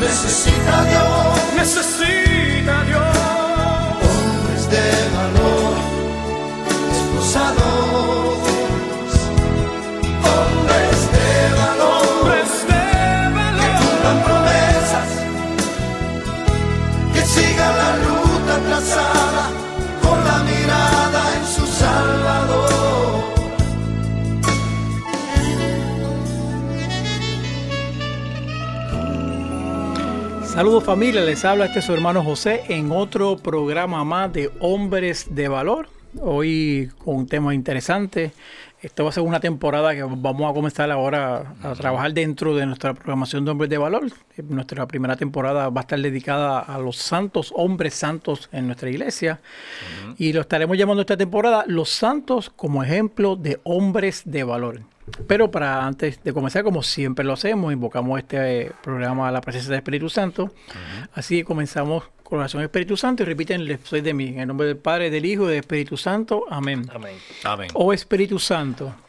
Necesita Dios, necesita Dios. Hombres de valor, esposados. Saludos familia, les habla este su hermano José en otro programa más de Hombres de Valor. Hoy con un tema interesante. Esto va a ser una temporada que vamos a comenzar ahora a trabajar dentro de nuestra programación de Hombres de Valor. Nuestra primera temporada va a estar dedicada a los santos, hombres santos en nuestra iglesia. Y lo estaremos llamando esta temporada Los Santos como ejemplo de hombres de valor. Pero para antes de comenzar, como siempre lo hacemos, invocamos este eh, programa a la presencia del Espíritu Santo. Así que comenzamos con oración del Espíritu Santo y repiten el soy de mí. En el nombre del Padre, del Hijo y del Espíritu Santo. Amén. Amén. Amén. Oh Espíritu Santo.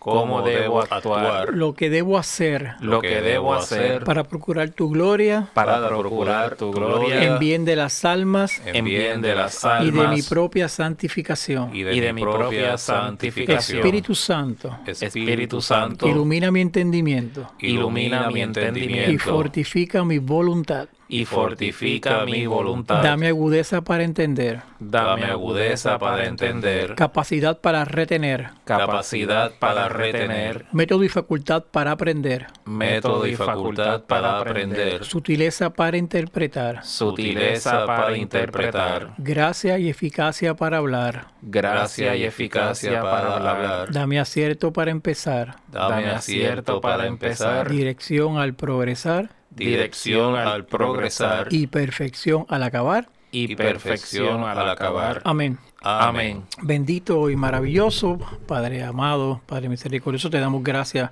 Cómo debo actuar, lo que debo hacer, lo que debo hacer. Para procurar tu gloria, para procurar tu gloria. en bien de las almas, en bien de las almas y de mi propia santificación. Y de, mi propia santificación. Espíritu Santo, Espíritu Santo, ilumina mi entendimiento, ilumina mi entendimiento. Y fortifica mi voluntad y fortifica mi voluntad. Dame agudeza para entender. Dame agudeza para entender. Capacidad para retener. Capacidad para retener. Método y facultad para aprender. Método y facultad para aprender. Sutileza para interpretar. Sutileza para interpretar. Gracia y eficacia para hablar. Gracia y eficacia para hablar. Dame acierto para empezar. Dame acierto para empezar. Dirección al progresar dirección al progresar y perfección al acabar y perfección al acabar. Amén. Amén. Bendito y maravilloso, Padre amado, Padre misericordioso, te damos gracias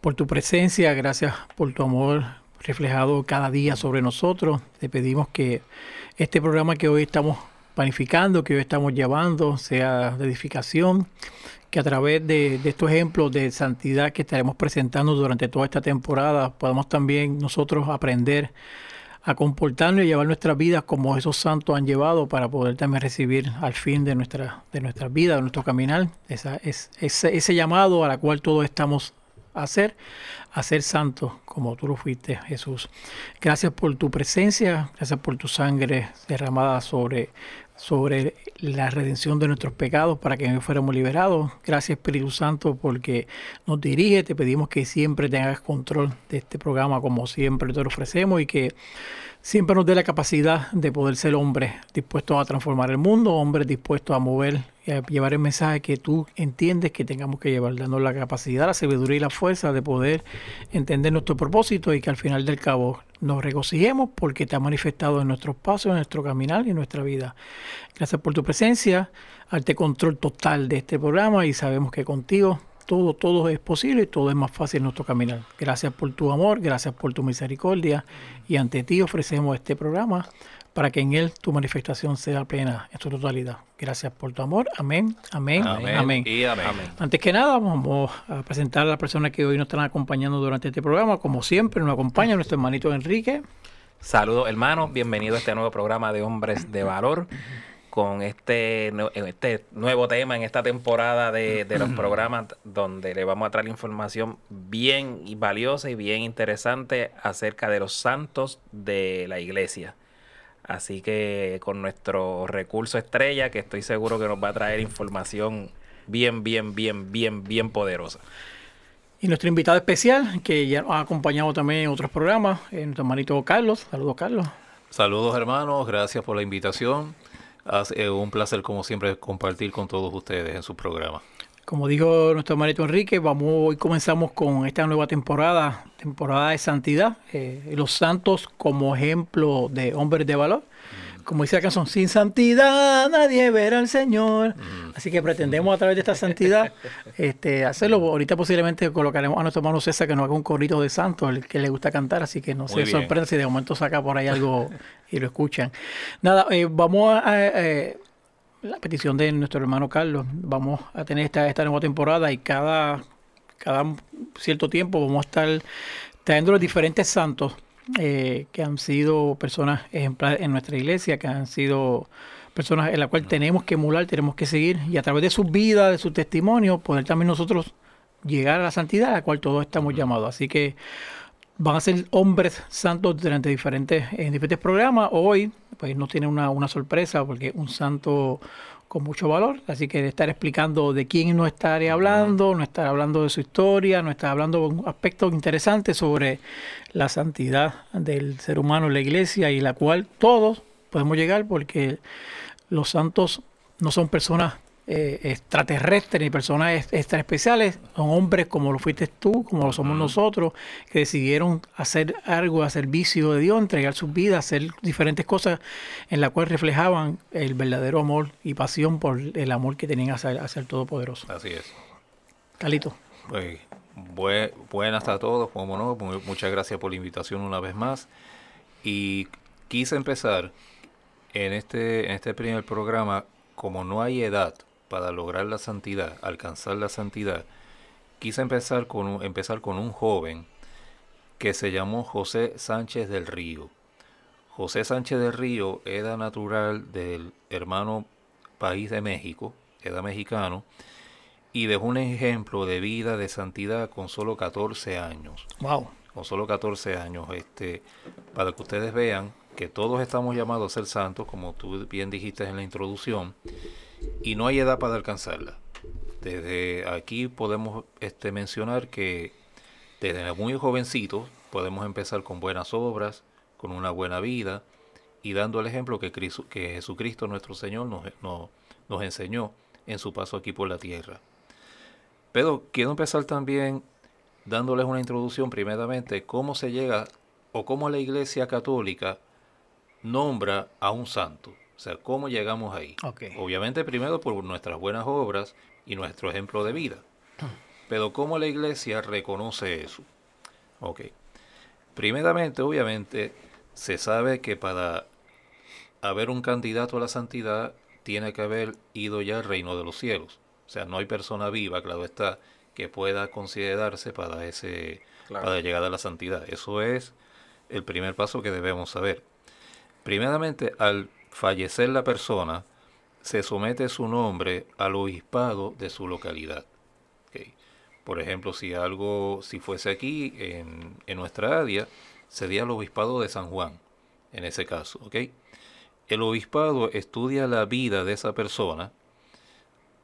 por tu presencia, gracias por tu amor reflejado cada día sobre nosotros. Te pedimos que este programa que hoy estamos planificando, que hoy estamos llevando, sea de edificación, que a través de, estos ejemplos de santidad que estaremos presentando durante toda esta temporada, podamos también nosotros aprender a comportarnos y llevar nuestras vidas como esos santos han llevado para poder también recibir al fin de nuestra, de nuestra vida, de nuestro caminar, ese, ese llamado a la cual todos estamos a hacer, a ser santos como tú lo fuiste, Jesús. Gracias por tu presencia, gracias por tu sangre derramada sobre sobre la redención de nuestros pecados para que fuéramos liberados. Gracias Espíritu Santo porque nos dirige. Te pedimos que siempre tengas control de este programa como siempre te lo ofrecemos y que siempre nos dé la capacidad de poder ser hombres dispuestos a transformar el mundo, hombres dispuestos a mover y a llevar el mensaje que tú entiendes que tengamos que llevar, dando la capacidad, la sabiduría y la fuerza de poder entender nuestro propósito y que al final del cabo nos regocijemos porque te ha manifestado en nuestros pasos, en nuestro caminar y en nuestra vida. Gracias por tu presencia, arte control total de este programa y sabemos que contigo todo, todo es posible y todo es más fácil en nuestro caminar. Gracias por tu amor, gracias por tu misericordia y ante ti ofrecemos este programa para que en él tu manifestación sea plena en su totalidad. Gracias por tu amor. Amén, amén, amén. amén. Antes que nada, vamos a presentar a la persona que hoy nos están acompañando durante este programa. Como siempre, nos acompaña nuestro hermanito Enrique. Saludos hermanos, bienvenido a este nuevo programa de Hombres de Valor con este, este nuevo tema en esta temporada de, los programas donde le vamos a traer información bien valiosa y bien interesante acerca de los santos de la iglesia. Así que con nuestro recurso estrella, que estoy seguro que nos va a traer información bien, bien, bien, bien, bien poderosa. Y nuestro invitado especial, que ya nos ha acompañado también en otros programas, es nuestro hermanito Carlos. Saludos, Carlos. Saludos hermanos, gracias por la invitación. Un placer como siempre compartir con todos ustedes en su programa. Como dijo nuestro hermanito Enrique, vamos hoy comenzamos con esta nueva temporada, temporada de santidad, eh, los santos como ejemplo de hombres de valor. Como dice la canción, sin santidad nadie verá al Señor. Así que pretendemos a través de esta santidad este, hacerlo. Ahorita posiblemente colocaremos a nuestro hermano César que nos haga un corrito de santos, el que le gusta cantar, así que no Muy se bien. sorprenda si de momento saca por ahí algo y lo escuchan. Nada, eh, vamos a... eh, la petición de nuestro hermano Carlos. Vamos a tener esta, esta nueva temporada y cada, cada cierto tiempo vamos a estar trayendo los diferentes santos eh, que han sido personas ejemplares en nuestra iglesia, que han sido personas en la cual tenemos que emular, tenemos que seguir y a través de sus vidas, de su testimonio, poder también nosotros llegar a la santidad a la cual todos estamos llamados. Así que van a ser hombres santos durante diferentes, en diferentes programas. Hoy, pues nos tiene una, una sorpresa porque un santo con mucho valor, así que estar explicando de quién nos estaré hablando, no estar hablando de su historia, no estar hablando de un aspecto interesante sobre la santidad del ser humano la iglesia y la cual todos podemos llegar porque los santos no son personas eh, extraterrestres ni personas extra especiales, son hombres como lo fuiste tú, como lo somos nosotros, que decidieron hacer algo a servicio de Dios, entregar sus vidas, hacer diferentes cosas en la cual reflejaban el verdadero amor y pasión por el amor que tenían hacia, hacia el Todopoderoso. Así es. Calito. Pues, bue- buenas a todos, como no, mu- muchas gracias por la invitación una vez más. Y quise empezar en este, en este primer programa, como no hay edad para lograr la santidad, alcanzar la santidad, quise empezar con un, empezar con un joven que se llamó José Sánchez del Río. José Sánchez del Río era natural del hermano país de México, era mexicano, y dejó un ejemplo de vida, de santidad con solo 14 años. Wow. Con solo 14 años, este, para que ustedes vean que todos estamos llamados a ser santos, como tú bien dijiste en la introducción, y no hay edad para alcanzarla. Desde aquí podemos este, mencionar que desde muy jovencitos podemos empezar con buenas obras, con una buena vida y dando el ejemplo que, Cristo- que Jesucristo nuestro Señor nos, nos, nos enseñó en su paso aquí por la tierra. Pero quiero empezar también dándoles una introducción primeramente cómo se llega o cómo la Iglesia Católica nombra a un santo. O sea, cómo llegamos ahí. Ok. Obviamente primero por nuestras buenas obras y nuestro ejemplo de vida. Pero cómo la Iglesia reconoce eso. Ok. Primeramente, obviamente, se sabe que para haber un candidato a la santidad tiene que haber ido ya al reino de los cielos. O sea, no hay persona viva, claro está, que pueda considerarse para ese Claro. para llegar a la santidad. Eso es el primer paso que debemos saber. Primeramente, al fallecer la persona, se somete su nombre al obispado de su localidad. Por ejemplo, si algo, si fuese aquí en, en nuestra área, sería el obispado de San Juan, en ese caso. El obispado estudia la vida de esa persona,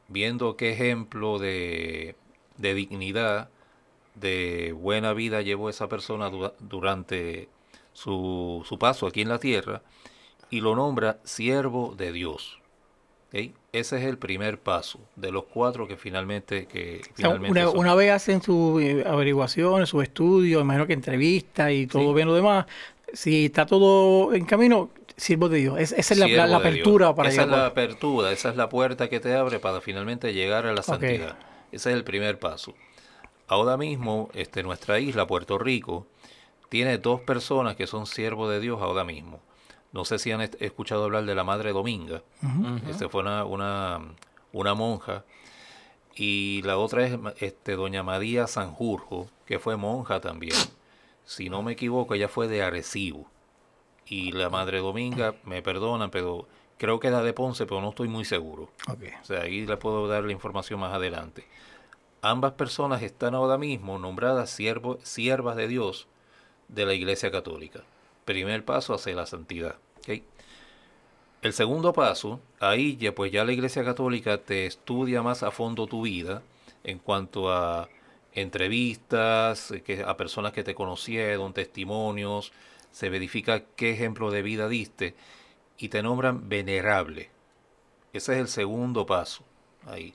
viendo qué ejemplo de, de dignidad, de buena vida llevó esa persona dura- durante su, su paso aquí en la tierra, y lo nombra siervo de Dios. ¿ok? Ese es el primer paso de los cuatro que finalmente, que O sea, finalmente una, son. una vez hacen sus eh, averiguaciones, sus estudios, imagino que entrevistas y todo Sí. bien lo demás, si está todo en camino, sirvo de Dios. Es- esa es la, Siervo la de apertura Dios. para Esa es la apertura, esa es la puerta que te abre para finalmente llegar a la santidad. Ese es el primer paso. Ahora mismo, este, nuestra isla, Puerto Rico, tiene dos personas que son siervos de Dios ahora mismo. No sé si han escuchado hablar de la Madre Dominga. Este fue una, una, una monja. Y la otra es este, Doña María Sanjurjo, que fue monja también. Si no me equivoco, ella fue de Arecibo. Y la Madre Dominga, me perdonan, pero creo que era de Ponce, pero no estoy muy seguro. Ok. O sea, ahí le puedo dar la información más adelante. Ambas personas están ahora mismo nombradas siervo- siervas de Dios de la Iglesia Católica. Primer paso hacia la santidad. El segundo paso, ahí ya pues ya la Iglesia Católica te estudia más a fondo tu vida en cuanto a entrevistas, que, a personas que te conocieron, testimonios, se verifica qué ejemplo de vida diste y te nombran venerable. Ese es el segundo paso. Ahí.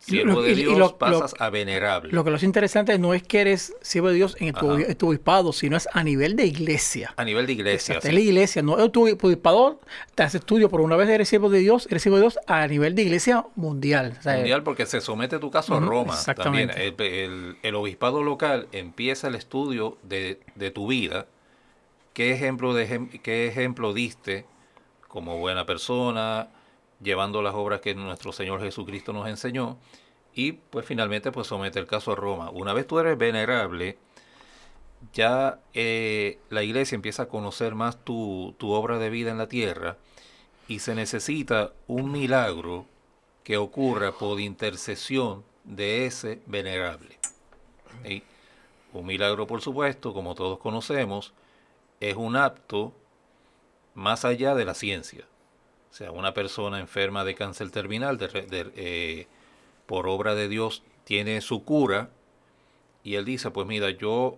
Siervo de y Dios lo- pasas a venerable. Lo que lo hace interesante no es que eres siervo de Dios en tu, Ajá. en tu obispado, sino es a nivel de iglesia. a nivel de iglesia. Sí. es la iglesia, no es tu obispado, te hace estudio, por una vez eres siervo de Dios, eres siervo de Dios a nivel de iglesia mundial. O sea, mundial porque se somete tu caso a Roma también. exactamente. El, el- el obispado local empieza el estudio de, de tu vida, qué ejemplo, de, qué ejemplo diste como buena persona, llevando las obras que nuestro Señor Jesucristo nos enseñó, y pues finalmente pues somete el caso a Roma. Una vez tú eres venerable, ya eh, la iglesia empieza a conocer más tu, tu obra de vida en la tierra y se necesita un milagro que ocurra por intercesión de ese venerable. Un milagro, por supuesto, como todos conocemos, es un acto más allá de la ciencia. O sea, una persona enferma de cáncer terminal, de re- de, eh, por obra de Dios, tiene su cura y él dice, pues mira, yo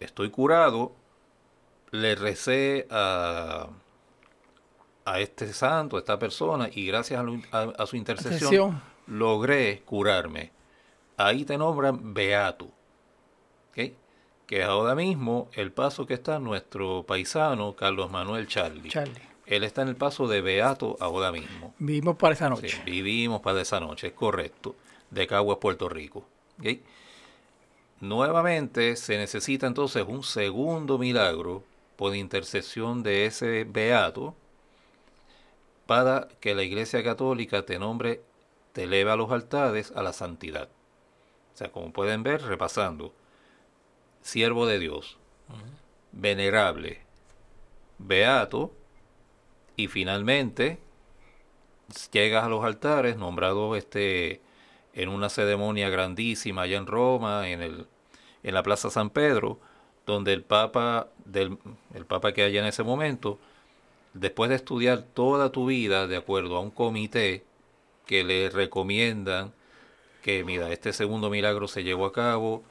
estoy curado, le recé a, a este santo, a esta persona, y gracias a, lo- a- a su intercesión logré curarme. Ahí te nombran beato. ¿ok? Que es ahora mismo el paso que está nuestro paisano Carlos Manuel Charlie. Charlie, Él está en el paso de beato ahora mismo. vivimos para esa Sí, noche. vivimos para esa noche, es correcto. De Caguas, Puerto Rico. ¿ok? Nuevamente se necesita entonces un segundo milagro por intercesión de ese beato para que la Iglesia Católica te nombre, te eleve a los altares a la santidad. O sea, como pueden ver, repasando, siervo de Dios, venerable, beato, y finalmente llegas a los altares, nombrado este en una ceremonia grandísima allá en Roma, en el en la Plaza San Pedro, donde el Papa del el Papa que haya en ese momento, después de estudiar toda tu vida de acuerdo a un comité que le recomiendan que mira, este segundo milagro se llevó a cabo,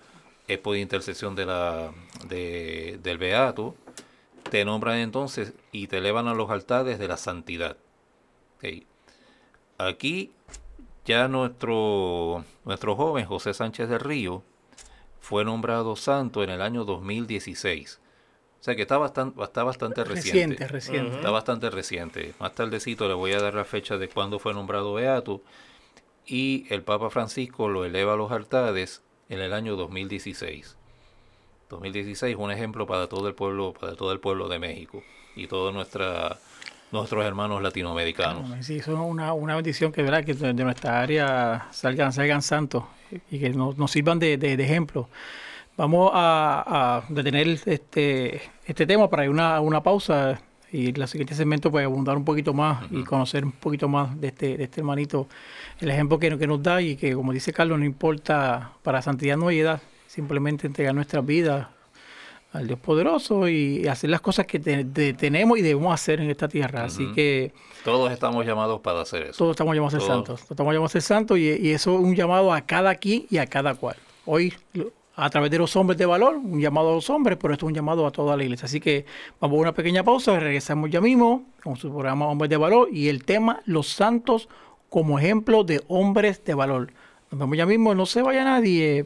es por intercesión de la de- del Beato, te nombran entonces y te elevan a los altares de la santidad. Aquí ya nuestro, nuestro joven José Sánchez del Río fue nombrado santo en el año 2016. O sea que está bastante, está bastante reciente. Reciente, reciente. Está bastante reciente. Más tardecito le voy a dar la fecha de cuándo fue nombrado Beato. Y el Papa Francisco lo eleva a los altares en el año 2016. 2016 un ejemplo para todo el pueblo, para todo el pueblo de México y todos nuestros hermanos latinoamericanos. Sí, eso es una, una bendición que, ¿verdad? que de, de nuestra área salgan, salgan santos y que nos, nos sirvan de, de- de ejemplo. Vamos a, a detener este, este tema para ir una, una pausa y la siguiente segmento pues abundar un poquito más y conocer un poquito más de este, de este hermanito, el ejemplo que, que nos da y que como dice Carlos, no importa, para santidad no hay edad, simplemente entregar nuestras vidas al Dios poderoso y hacer las cosas que te- tenemos y debemos hacer en esta tierra. Así que Todos estamos llamados para hacer eso. todos estamos llamados a ser Todos. santos. Todos estamos llamados a ser santos y, y eso es un llamado a cada quien y a cada cual. Hoy, a través de los hombres de valor, un llamado a los hombres, pero esto es un llamado a toda la iglesia. Así que vamos a una pequeña pausa y regresamos ya mismo con su programa Hombres de Valor y el tema Los Santos como ejemplo de hombres de valor. Nos vemos ya mismo, no se vaya nadie.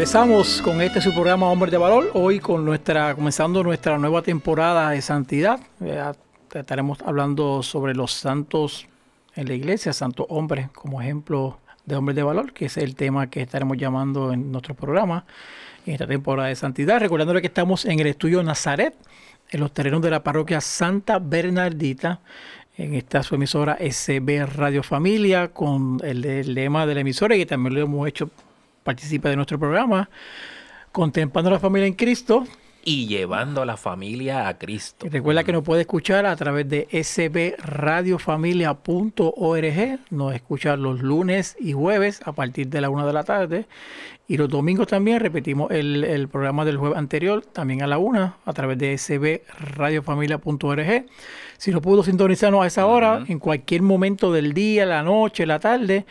Regresamos con este su programa Hombres de Valor, hoy con nuestra, comenzando nuestra nueva temporada de santidad. Estaremos hablando sobre los santos en la iglesia, santos hombres como ejemplo de hombres de valor, que es el tema que estaremos llamando en nuestro programa en esta temporada de santidad. Recordándole que estamos en el estudio Nazaret, en los terrenos de la parroquia Santa Bernardita, en esta su emisora SB Radio Familia, con el, el lema de la emisora, y también lo hemos hecho participa de nuestro programa, Contemplando la familia en Cristo. Y llevando a la familia a Cristo. recuerda que nos puede escuchar a través de sbradiofamilia.org. Nos escucha los lunes y jueves a partir de la una de la tarde. Y los domingos también repetimos el, programa del jueves anterior, también a la una, a través de sbradiofamilia.org. Si no pudo sintonizarnos a esa hora, en cualquier momento del día, la noche, la tarde,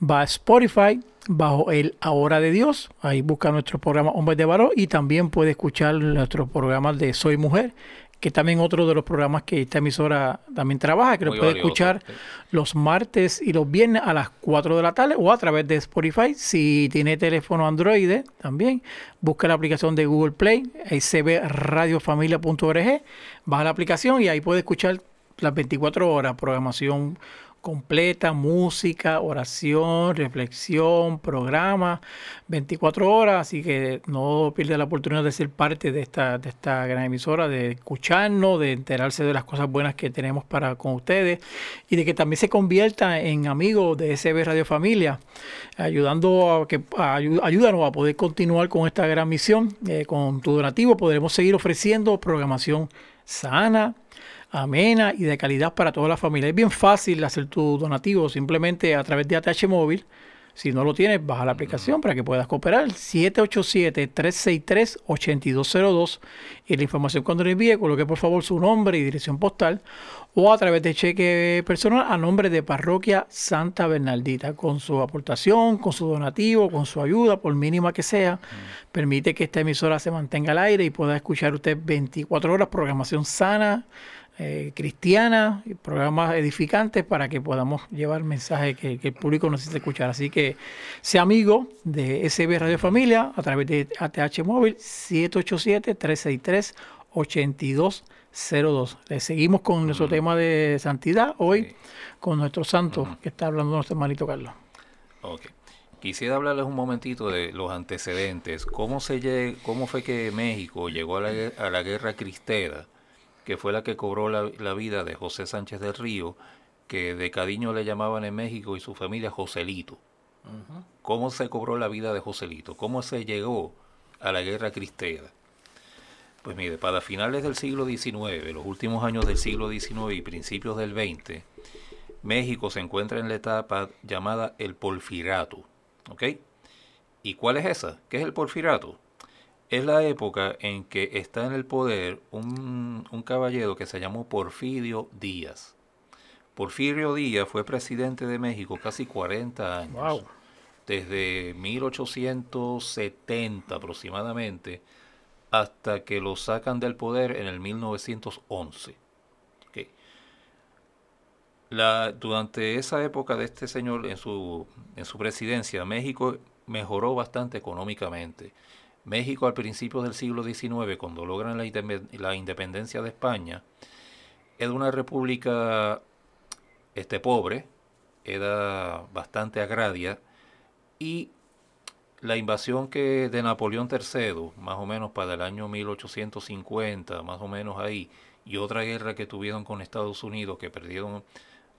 va a Spotify bajo el Ahora de Dios. Ahí busca nuestro programa Hombres de Valor y también puede escuchar nuestros programas de Soy Mujer, que también otro de los programas que esta emisora también trabaja, que lo puede escuchar los martes y los viernes a las 4 de la tarde o a través de Spotify. Si tiene teléfono Android, también busca la aplicación de Google Play, sbradiofamilia.org, baja la aplicación y ahí puede escuchar las 24 horas programación completa, música, oración, reflexión, programa, 24 horas, así que no pierda la oportunidad de ser parte de esta, de esta gran emisora, de escucharnos, de enterarse de las cosas buenas que tenemos para con ustedes y de que también se convierta en amigo de SB Radio Familia, ayudando a que ayúdanos a poder continuar con esta gran misión. Eh, con tu donativo podremos seguir ofreciendo programación sana, amena y de calidad para toda la familia. Es bien fácil hacer tu donativo simplemente a través de ATH Móvil. Si no lo tienes, baja la aplicación para que puedas cooperar. 787-363-8202. Y la información cuando le envíe, coloque por favor su nombre y dirección postal. O a través de cheque personal a nombre de Parroquia Santa Bernaldita. Con su aportación, con su donativo, con su ayuda, por mínima que sea, permite que esta emisora se mantenga al aire y pueda escuchar usted 24 horas programación sana eh, cristiana, programas edificantes para que podamos llevar mensajes que, que, el público necesita escuchar. Así que sea amigo de SB Radio Familia a través de ATH Móvil 787-363-8202. Le seguimos con nuestro tema de santidad hoy con nuestro santo que está hablando nuestro hermanito Carlos. Ok. Quisiera hablarles un momentito de los antecedentes. ¿Cómo, se cómo fue que México llegó a la, a la guerra cristera? Que fue la que cobró la, vida de José Sánchez del Río, que de cariño le llamaban en México y su familia Joselito. ¿Cómo se cobró la vida de Joselito? ¿Cómo se llegó a la guerra cristera? Pues mire, para finales del siglo XIX, los últimos años del siglo XIX y principios del XX, México se encuentra en la etapa llamada el porfirato. ¿Ok? ¿Y cuál es esa? ¿Qué es el porfirato? Es la época en que está en el poder un, caballero que se llamó Porfirio Díaz. Porfirio Díaz fue presidente de México casi 40 años. Desde 1870 aproximadamente hasta que lo sacan del poder en el 1911. La, durante esa época de este señor en su, en su presidencia, México mejoró bastante económicamente. México al principio del siglo XIX, cuando logran la, independencia de España, era una república este, pobre, era bastante agraria, y la invasión que de Napoleón III, más o menos para el año 1850, más o menos ahí, y otra guerra que tuvieron con Estados Unidos, que perdieron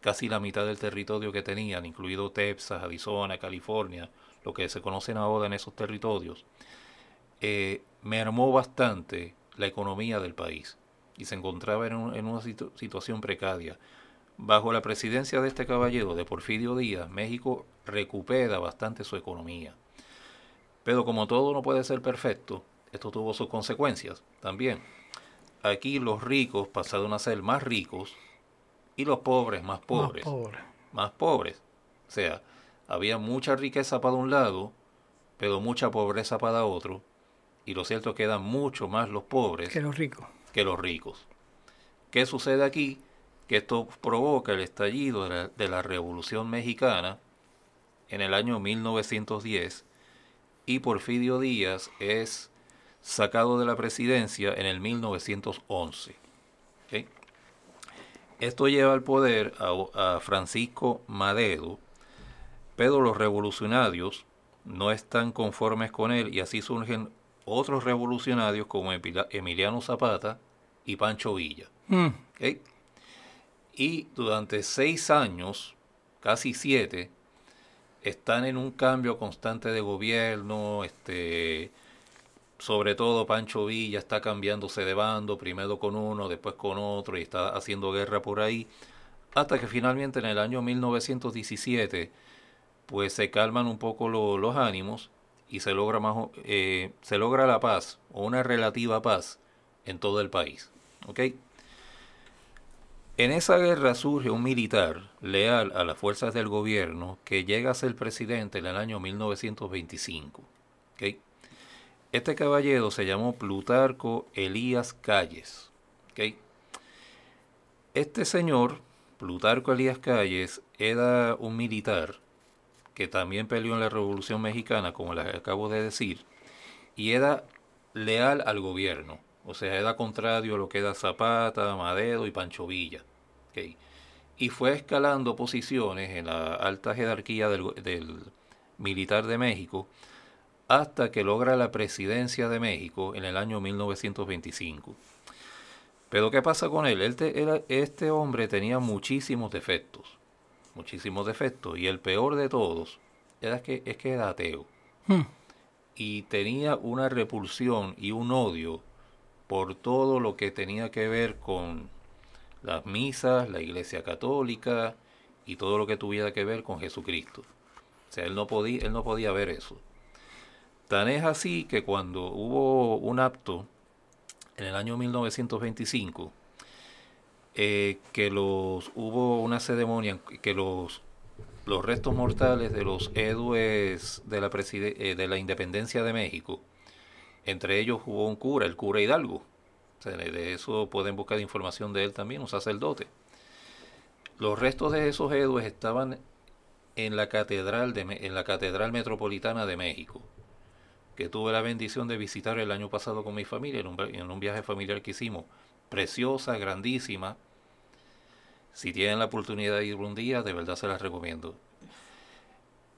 casi la mitad del territorio que tenían, incluido Texas, Arizona, California, lo que se conocen ahora en esos territorios, eh, mermó bastante la economía del país y se encontraba en, una situación precaria. Bajo la presidencia de este caballero, de Porfirio Díaz, México recupera bastante su economía. Pero como todo no puede ser perfecto, esto tuvo sus consecuencias también. Aquí los ricos pasaron a ser más ricos y los pobres más pobres. Más pobres. Más pobres. O sea, había mucha riqueza para un lado, pero mucha pobreza para otro y lo cierto quedan mucho más los pobres que los ricos. Que los ricos. ¿Qué sucede aquí? Que esto provoca el estallido de la, Revolución Mexicana en el año 1910 y Porfirio Díaz es sacado de la presidencia en el 1911. ¿ok? Esto lleva al poder a, a Francisco Madero, pero los revolucionarios no están conformes con él y así surgen otros revolucionarios como Emiliano Zapata y Pancho Villa. Mm. Y durante seis años, casi siete, están en un cambio constante de gobierno, este, sobre todo Pancho Villa está cambiándose de bando, primero con uno, después con otro, y está haciendo guerra por ahí, hasta que finalmente en el año 1917, pues se calman un poco lo- los ánimos y se logra, más, eh, se logra la paz, o una relativa paz, en todo el país. ¿ok? En esa guerra surge un militar leal a las fuerzas del gobierno que llega a ser presidente en el año 1925. ¿ok? Este caballero se llamó Plutarco Elías Calles. ¿ok? Este señor, Plutarco Elías Calles, era un militar que también peleó en la Revolución Mexicana, como les acabo de decir, y era leal al gobierno. O sea, era contrario a lo que era Zapata, Madero y Pancho Villa. Y fue escalando posiciones en la alta jerarquía del, militar de México hasta que logra la presidencia de México en el año 1925. Pero ¿qué pasa con él? Este hombre tenía muchísimos defectos, muchísimos defectos, y el peor de todos era que, es que era ateo Mm. y tenía una repulsión y un odio por todo lo que tenía que ver con las misas, la iglesia católica y todo lo que tuviera que ver con Jesucristo. O sea, él no podía, él no podía ver eso. Tan es así que cuando hubo un acto en el año 1925, eh, que los hubo una ceremonia que los los restos mortales de los héroes de la, preside- eh, de la independencia de México. Entre ellos hubo un cura, el cura Hidalgo. De eso pueden buscar información de él también, un sacerdote. Los restos de esos héroes estaban en la catedral de en la catedral metropolitana de México, que tuve la bendición de visitar el año pasado con mi familia en un, en un viaje familiar que hicimos. Preciosa, grandísima. Si tienen la oportunidad de ir un día, de verdad se las recomiendo.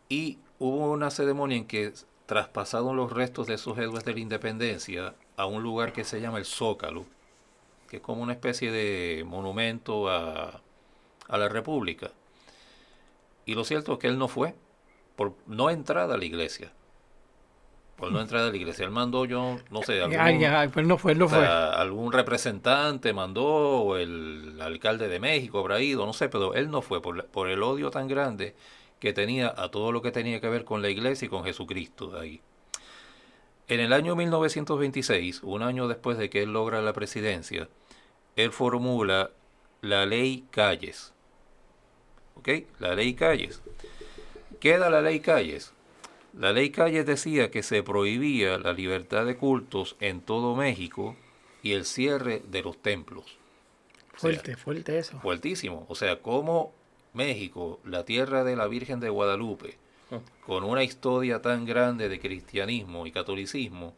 Y hubo una ceremonia en que traspasaron los restos de esos héroes de la independencia a un lugar que se llama el Zócalo, que es como una especie de monumento a, a la República. Y lo cierto es que él no fue, por no entrada a la iglesia. Por no entrada a la iglesia. Él mandó yo, no sé, algún- Ay, ay, pues no fue, no o fue. sea, algún representante mandó, o el alcalde de México habrá ido, no sé, pero él no fue por, el odio tan grande que tenía a todo lo que tenía que ver con la iglesia y con Jesucristo ahí. En el año 1926, un año después de que él logra la presidencia, él formula la ley Calles. ¿Ok? La ley Calles. ¿Qué era la ley Calles? La ley Calles decía que se prohibía la libertad de cultos en todo México y el cierre de los templos. O sea, Fuerte, fuerte eso. fuertísimo. O sea, como México, la tierra de la Virgen de Guadalupe, con una historia tan grande de cristianismo y catolicismo,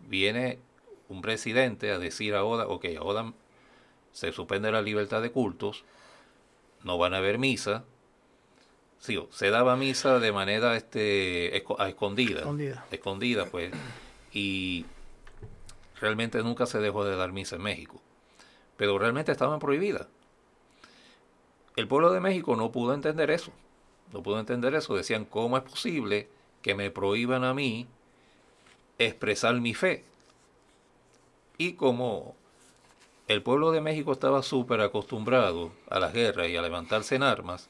viene un presidente a decir ahora, ok, ahora se suspende la libertad de cultos, no van a haber misa. Sí, se daba misa de manera este, a escondida. Escondida. Escondida, pues. Y realmente nunca se dejó de dar misa en México. Pero realmente estaban prohibidas. El pueblo de México no pudo entender eso. No pudo entender eso. Decían, ¿cómo es posible que me prohíban a mí expresar mi fe? Y como el pueblo de México estaba súper acostumbrado a las guerras y a levantarse en armas,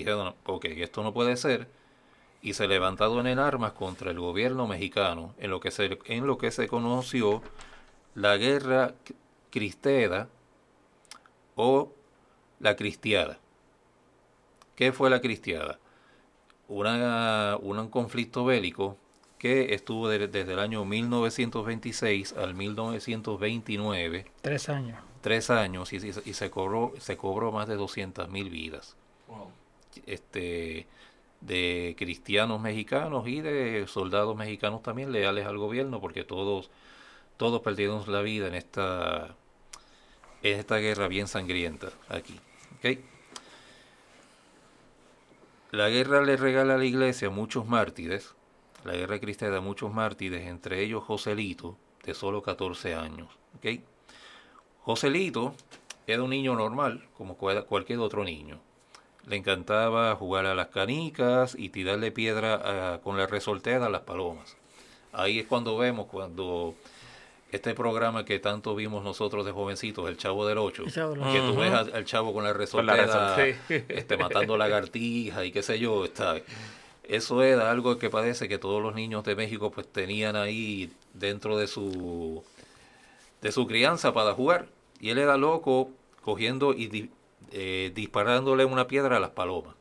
dijeron, ok, esto no puede ser, y se levantaron en armas contra el gobierno mexicano, en lo que se, en lo que se conoció la guerra cristera o la cristiada. ¿Qué fue la cristiada? Una, un conflicto bélico que estuvo de- desde el año 1926 al 1929 Tres años. tres años y, y- y se cobró se cobró más de 200 mil vidas este de cristianos mexicanos y de soldados mexicanos también leales al gobierno, porque todos, todos perdieron la vida en esta, en esta guerra bien sangrienta aquí. La guerra le regala a la iglesia muchos mártires, la guerra cristiana muchos mártires, entre ellos Joselito, de solo 14 años. ¿ok? Joselito era un niño normal, como cual- cualquier otro niño. Le encantaba jugar a las canicas y tirarle piedra ah, con la resoltera a las palomas. Ahí es cuando vemos cuando este programa que tanto vimos nosotros de jovencitos, el Chavo del Ocho, El Chavo del Ocho. que tú ves al, al chavo con la resoltera, resol- sí. este, matando lagartijas y qué sé yo, está, eso era algo que parece que todos los niños de México pues tenían ahí dentro de su de su crianza para jugar. Y él era loco cogiendo y di- eh, disparándole una piedra a las palomas.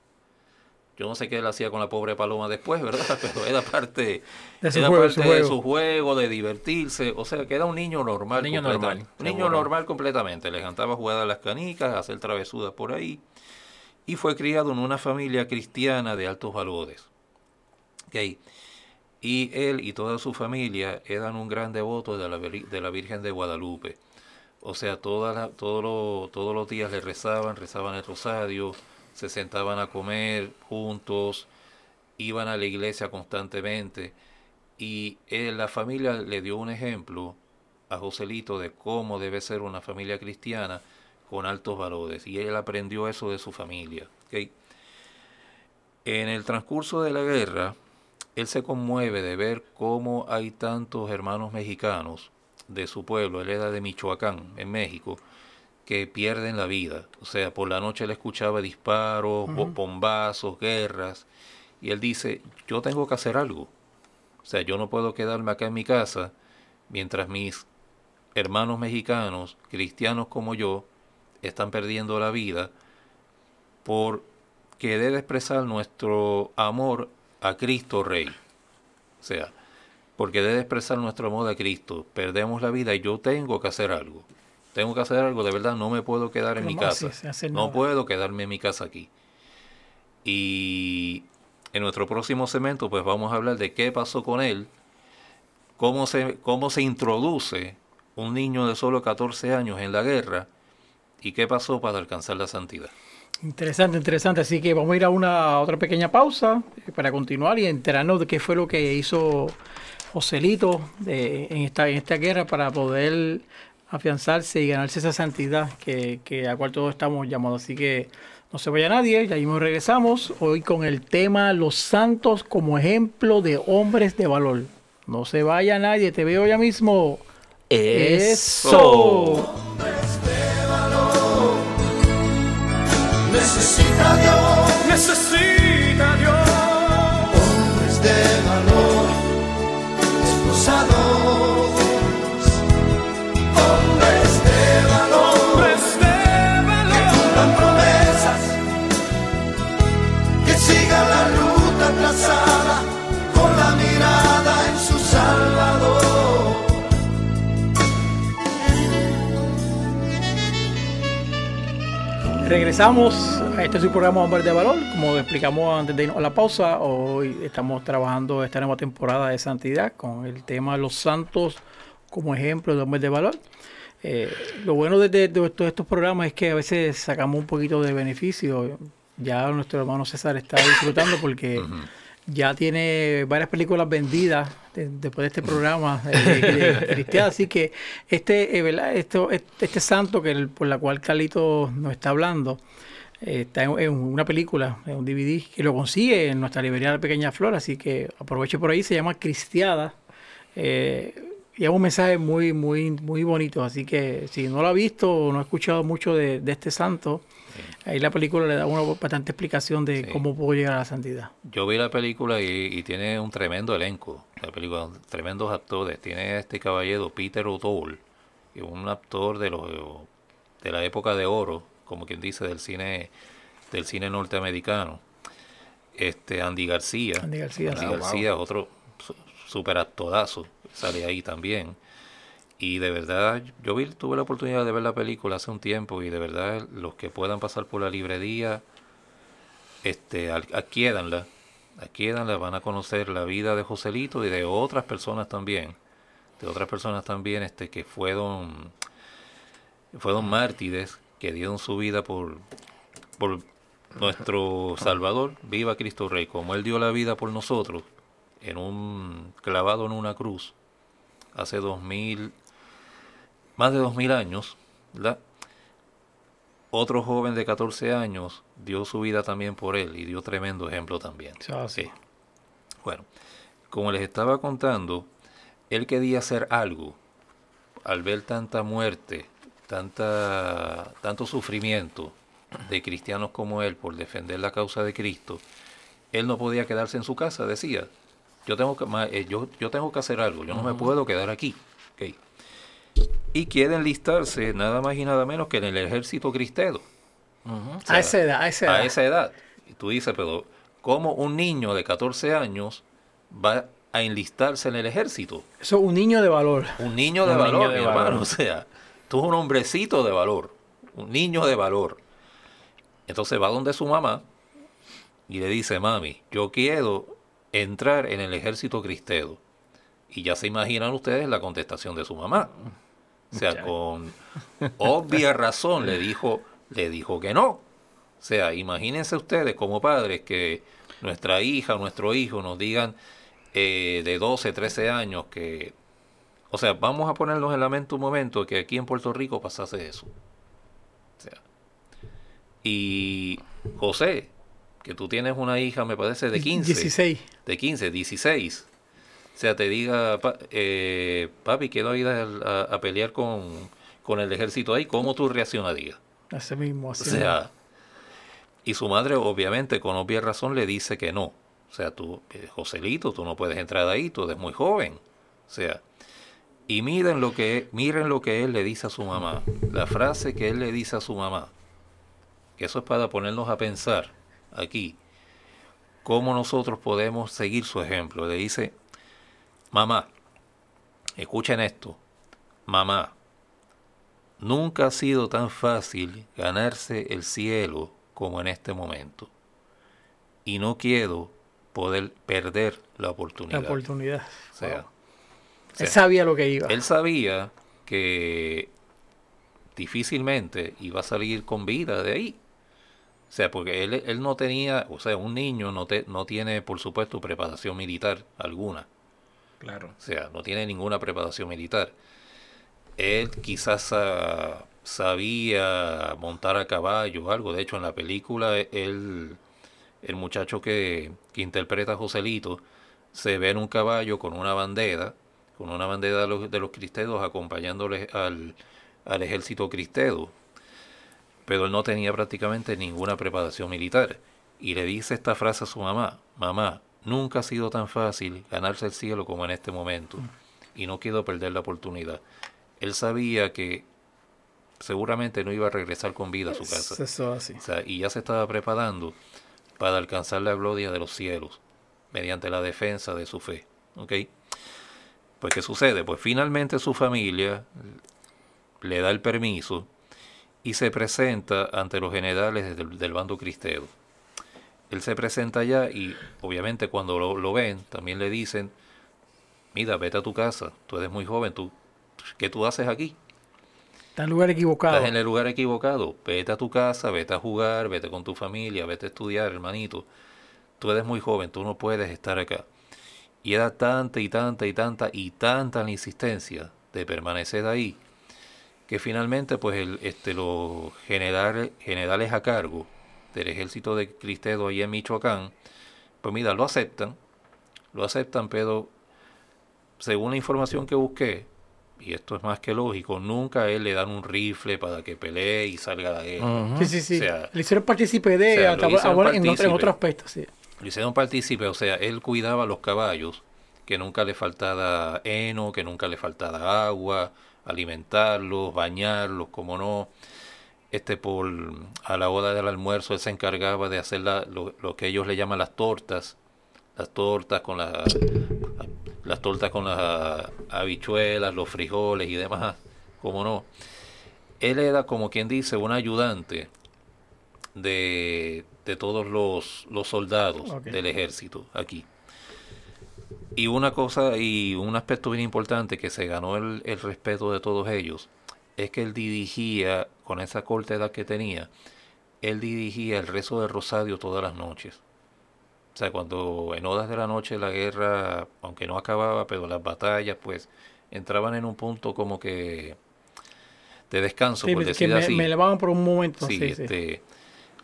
Yo no sé qué él hacía con la pobre paloma después, ¿verdad? Pero era parte, De su era juego, parte su de su juego, de divertirse. O sea, que era un niño normal. Un niño normal, Un niño normal completamente. Le encantaba jugar a las canicas, hacer travesuras por ahí. Y fue criado en una familia cristiana de altos valores. Ok. Y él y toda su familia eran un gran devoto de la, Vir- de la Virgen de Guadalupe. O sea, todas la- todo lo- todos los días le rezaban, rezaban el rosario, se sentaban a comer juntos, iban a la iglesia constantemente. Y él- la familia le dio un ejemplo a Joselito de cómo debe ser una familia cristiana con altos valores. Y él aprendió eso de su familia. ¿ok? En el transcurso de la guerra, él se conmueve de ver cómo hay tantos hermanos mexicanos de su pueblo, él era de Michoacán, en México, que pierden la vida. O sea, por la noche él escuchaba disparos, bo- bombazos, guerras, y él dice, yo tengo que hacer algo. O sea, yo no puedo quedarme acá en mi casa mientras mis hermanos mexicanos, cristianos como yo, están perdiendo la vida por querer expresar nuestro amor a Cristo Rey. O sea, porque debe expresar nuestro amor a Cristo. Perdemos la vida y yo tengo que hacer algo. Tengo que hacer algo, de verdad, no me puedo quedar en mi casa. No puedo quedarme en mi casa aquí. Y en nuestro próximo segmento, pues vamos a hablar de qué pasó con él, cómo se, cómo se introduce un niño de solo 14 años en la guerra y qué pasó para alcanzar la santidad. Interesante, interesante. Así que vamos a ir a una a otra pequeña pausa eh, para continuar y enterarnos de qué fue lo que hizo Joselito de- en, esta, en esta guerra para poder afianzarse y ganarse esa santidad que, que a cual todos estamos llamados. Así que no se vaya nadie, ya mismo regresamos hoy con el tema Los santos como ejemplo de hombres de valor. No se vaya nadie, te veo ya mismo. Eso. Necesita Dios necesita Regresamos a este su programa Hombres de Valor. Como explicamos antes de irnos a la pausa, hoy estamos trabajando esta nueva temporada de santidad con el tema Los Santos como ejemplo de hombres de valor. Eh, lo bueno de, de- de todos estos programas es que a veces sacamos un poquito de beneficio. Ya nuestro hermano César está disfrutando porque ya tiene varias películas vendidas de- después de este programa eh, cristiano. Así que este, eh, ¿verdad? Esto, este, este santo que el- por la cual Carlito nos está hablando eh, está en, en una película, en un DVD, que lo consigue en nuestra librería La Pequeña Flor. Así que aproveche por ahí, se llama Cristiada. Eh, y es un mensaje muy, muy, muy bonito. Así que si no lo ha visto o no ha escuchado mucho de, de este santo, ahí la película le da una bastante explicación de Sí. cómo puedo llegar a la santidad. Yo vi la película y, y tiene un tremendo elenco. La película, tremendos actores. Tiene este caballero, Peter O'Toole, que es un actor de los de la época de oro, como quien dice, del cine del cine norteamericano. Este Andy García. Andy García, Andy otro su- super actorazo, sale ahí también. Y de verdad, yo vi, tuve la oportunidad de ver la película hace un tiempo y de verdad los que puedan pasar por la librería, este, adquiéranla Aquí en la van a conocer la vida de Joselito y de otras personas también, de otras personas también este, que fueron, fueron mártires, que dieron su vida por, por nuestro Salvador, viva Cristo Rey, como Él dio la vida por nosotros, en un clavado en una cruz, hace dos mil, más de dos mil años, ¿verdad? Otro joven de 14 años dio su vida también por él y dio tremendo ejemplo también. Ah, sí. Sí. Bueno, como les estaba contando, él quería hacer algo al ver tanta muerte, tanta, tanto sufrimiento de cristianos como él por defender la causa de Cristo. Él no podía quedarse en su casa, decía. Yo tengo que, eh, yo, yo tengo que hacer algo, yo no me puedo quedar aquí. Y quiere enlistarse nada más y nada menos que en el ejército cristero. O sea, a esa edad, a esa edad. a esa edad. Y tú dices, pero ¿cómo un niño de 14 años va a enlistarse en el ejército? Eso es un niño de valor. Un niño de Un valor, niño de mi valor. hermano. O sea, tú eres un hombrecito de valor. Un niño de valor. Entonces va donde su mamá y le dice, mami, yo quiero entrar en el ejército cristero. Y ya se imaginan ustedes la contestación de su mamá. O sea, con obvia razón le dijo, le dijo que no. O sea, imagínense ustedes como padres que nuestra hija nuestro hijo nos digan eh, de 12, 13 años que... O sea, vamos a ponernos en la mente un momento que aquí en Puerto Rico pasase eso. O sea, y José, que tú tienes una hija, me parece, de 15. 16. De 15, 16. O sea, te diga, eh, papi, quiero ir a, a- a pelear con, con el ejército ahí, ¿cómo tú reaccionarías? Así mismo, O así sea, y su madre obviamente con obvia razón le dice que no. O sea, tú, eh, Joselito, tú no puedes entrar ahí, tú eres muy joven. O sea, y miren lo que, miren lo que él le dice a su mamá. La frase que él le dice a su mamá. Que eso es para ponernos a pensar aquí. Cómo nosotros podemos seguir su ejemplo. Le dice, mamá, escuchen esto. Mamá, Nunca ha sido tan fácil ganarse el cielo como en este momento. Y no quiero poder perder la la oportunidad. oportunidad. O sea, Wow. o sea, Él sabía lo que iba. él sabía que difícilmente iba a salir con vida de ahí. O sea, porque él, él no tenía, o sea, un niño no, te, no tiene, por supuesto, preparación militar alguna. O sea, no tiene ninguna preparación militar. Él quizás sabía montar a caballo o algo. De hecho, en la película, él, el muchacho que, que interpreta a Joselito se ve en un caballo con una bandera, con una bandera de los, de los cristeros acompañándole al, al ejército cristero. Pero él no tenía prácticamente ninguna preparación militar. Y le dice esta frase a su mamá, mamá, nunca ha sido tan fácil ganarse el cielo como en este momento. Y no quiero perder la oportunidad. Él sabía que seguramente no iba a regresar con vida a su casa. Eso así. O sea, y ya se estaba preparando para alcanzar la gloria de los cielos mediante la defensa de su fe. ¿Ok? Pues, ¿qué sucede? Pues finalmente su familia le da el permiso y se presenta ante los generales del, del bando cristero. Él se presenta allá y obviamente cuando lo, lo ven también le dicen, mira, vete a tu casa, tú eres muy joven, tú, ¿qué tú haces aquí? Está en el lugar equivocado. Estás en el lugar equivocado. Vete a tu casa, vete a jugar, vete con tu familia, vete a estudiar, hermanito. Tú eres muy joven, tú no puedes estar acá. Y era tanta y tanta y tanta y tanta la insistencia de permanecer ahí que finalmente pues el, este, los generales, generales a cargo del ejército de Cristedo ahí en Michoacán, pues mira, lo aceptan, lo aceptan, pero según la información que busqué, y esto es más que lógico, nunca a él le dan un rifle para que pelee y salga de la guerra. Ujú. Sí, sí, sí. O sea, le hicieron partícipe de o sea, hasta- hicieron ahora en, otro, en partícipe. otro aspecto, sí. Lo hicieron partícipe, o sea, él cuidaba los caballos, que nunca le faltara heno, que nunca le faltara agua, alimentarlos, bañarlos, como no. Este por a la hora del almuerzo él se encargaba de hacer la- lo, lo que ellos le llaman las tortas, las tortas con las las tortas con las habichuelas, los frijoles y demás, como no. Él era como quien dice un ayudante de de todos los, los soldados del ejército aquí. Y una cosa y un aspecto bien importante que se ganó el, el respeto de todos ellos es que él dirigía, con esa corta edad que tenía, él dirigía el rezo del rosario todas las noches. O sea, cuando en horas de la noche la guerra, aunque no acababa, pero las batallas, pues entraban en un punto como que de descanso, Sí, por decir me, así. me elevaban por un momento. Sí. este,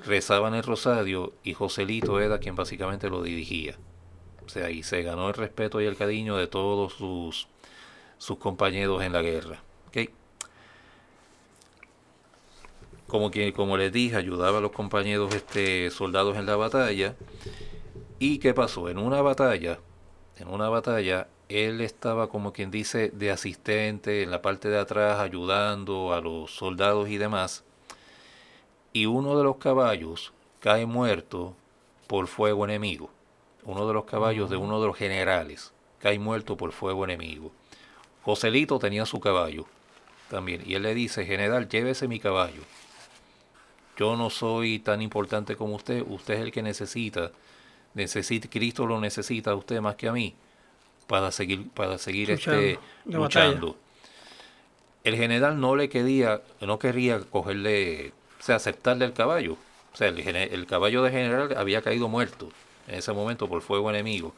rezaban el rosario y Joselito era quien básicamente lo dirigía. O sea, y se ganó el respeto y el cariño de todos sus, sus compañeros en la guerra. ¿ok? Como, que, como les dije, ayudaba a los compañeros este, soldados en la batalla. ¿Y qué pasó? En una batalla, en una batalla, él estaba como quien dice de asistente en la parte de atrás ayudando a los soldados y demás. Y uno de los caballos cae muerto por fuego enemigo. Uno de los caballos de uno de los generales cae muerto por fuego enemigo. Joselito tenía su caballo también. Y él le dice, general, llévese mi caballo. Yo no soy tan importante como usted. Usted es el que necesita. necesita Cristo lo necesita a usted más que a mí para seguir, para seguir Luchando, este, luchando. El general no le quería, no quería cogerle, o sea, aceptarle el caballo. O sea, el, el caballo de general había caído muerto en ese momento por fuego enemigo.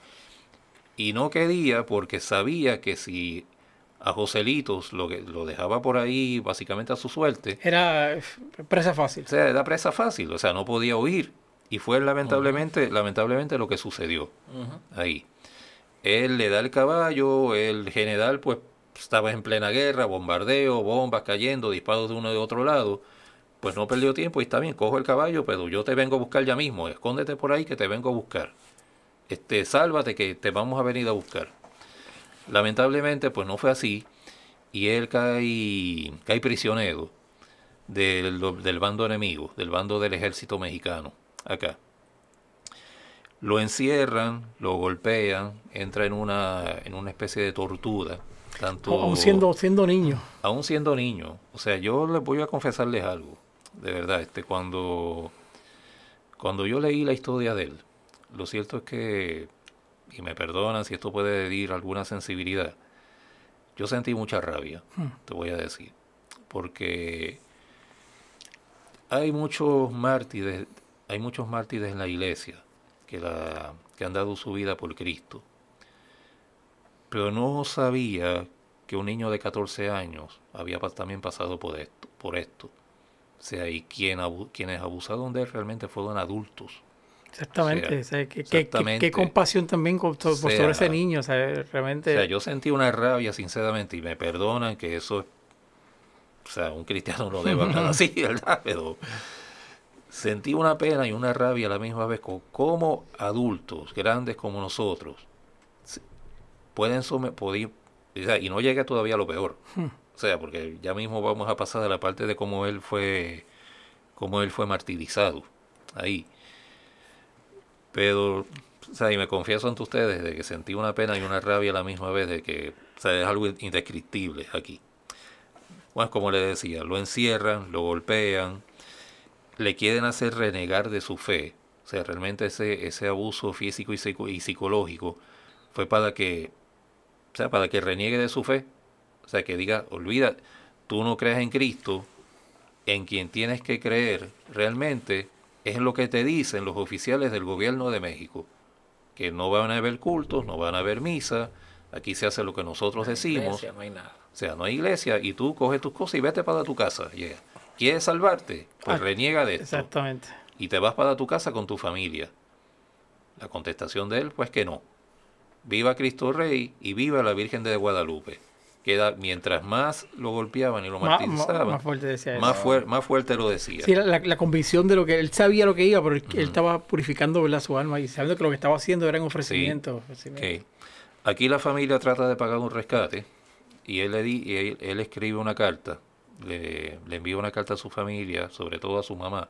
Y no quería porque sabía que si a Joselitos lo, que- lo dejaba por ahí básicamente a su suerte, Era eh, presa fácil. o sea, era presa fácil, o sea, no podía huir. Y fue lamentablemente, lamentablemente lo que sucedió ahí. Él le da el caballo, el general pues estaba en plena guerra, bombardeo, bombas cayendo, disparos de uno y de otro lado. Pues no perdió tiempo y está bien, cojo el caballo, pero yo te vengo a buscar ya mismo, escóndete por ahí que te vengo a buscar. Este, sálvate que te vamos a venir a buscar. Lamentablemente pues no fue así y él cae, cae prisionero del, del bando enemigo, del bando del ejército mexicano, acá. Lo encierran, lo golpean, entra en una, en una especie de tortura. Tanto, Aún siendo, siendo niño. aún siendo niño. O sea, yo les voy a confesarles algo, de verdad, este, cuando, cuando yo leí la historia de él, lo cierto es que, y me perdonan si esto puede herir alguna sensibilidad, yo sentí mucha rabia, te voy a decir, porque hay muchos mártires, hay muchos mártires en la iglesia que, la, que han dado su vida por Cristo. Pero no sabía que un niño de 14 años había también pasado por esto. Por esto. O sea, y quien quienes abusaron de él realmente fueron adultos. Exactamente. O o sea, exactamente. qué compasión también por sobre ese niño. O sea, O realmente. sea, yo sentí una rabia, sinceramente, y me perdonan que eso es. O sea, un cristiano no debe hablar así, ¿verdad? Pero sentí una pena y una rabia a la misma vez con cómo adultos, grandes como nosotros, pueden someter. y no llega todavía a lo peor. O sea, porque ya mismo vamos a pasar a la parte de cómo él fue. cómo él fue martirizado. Ahí. Pero, o sea, y me confieso ante ustedes de que sentí una pena y una rabia a la misma vez de que, o sea, es algo indescriptible aquí. Bueno, como le decía, lo encierran, lo golpean, le quieren hacer renegar de su fe. O sea, realmente ese, ese abuso físico y psicológico fue para que, o sea, para que reniegue de su fe. O sea, que diga, olvida, tú no crees en Cristo, en quien tienes que creer realmente es lo que te dicen los oficiales del gobierno de México, que no van a haber cultos, no van a haber misa, aquí se hace lo que nosotros decimos, Iglesia, no hay nada. o sea, no hay iglesia y tú coges tus cosas y vete para tu casa. yeah. ¿Quieres salvarte? Pues Ah, reniega de esto Exactamente. y te vas para tu casa con tu familia. La contestación de él, pues que no. Viva Cristo Rey y viva la Virgen de Guadalupe. Queda, mientras más lo golpeaban y lo martirizaban, más fuerte decía eso. más, fuer- más fuerte lo decía. Sí, la, la- la convicción de lo que él sabía lo que iba, pero él, estaba purificando ¿verdad? su alma y sabiendo que lo que estaba haciendo era un ofrecimiento. ofrecimiento. Ok. Aquí la familia trata de pagar un rescate y él, le di, y él, él escribe una carta, le, le envía una carta a su familia, sobre todo a su mamá,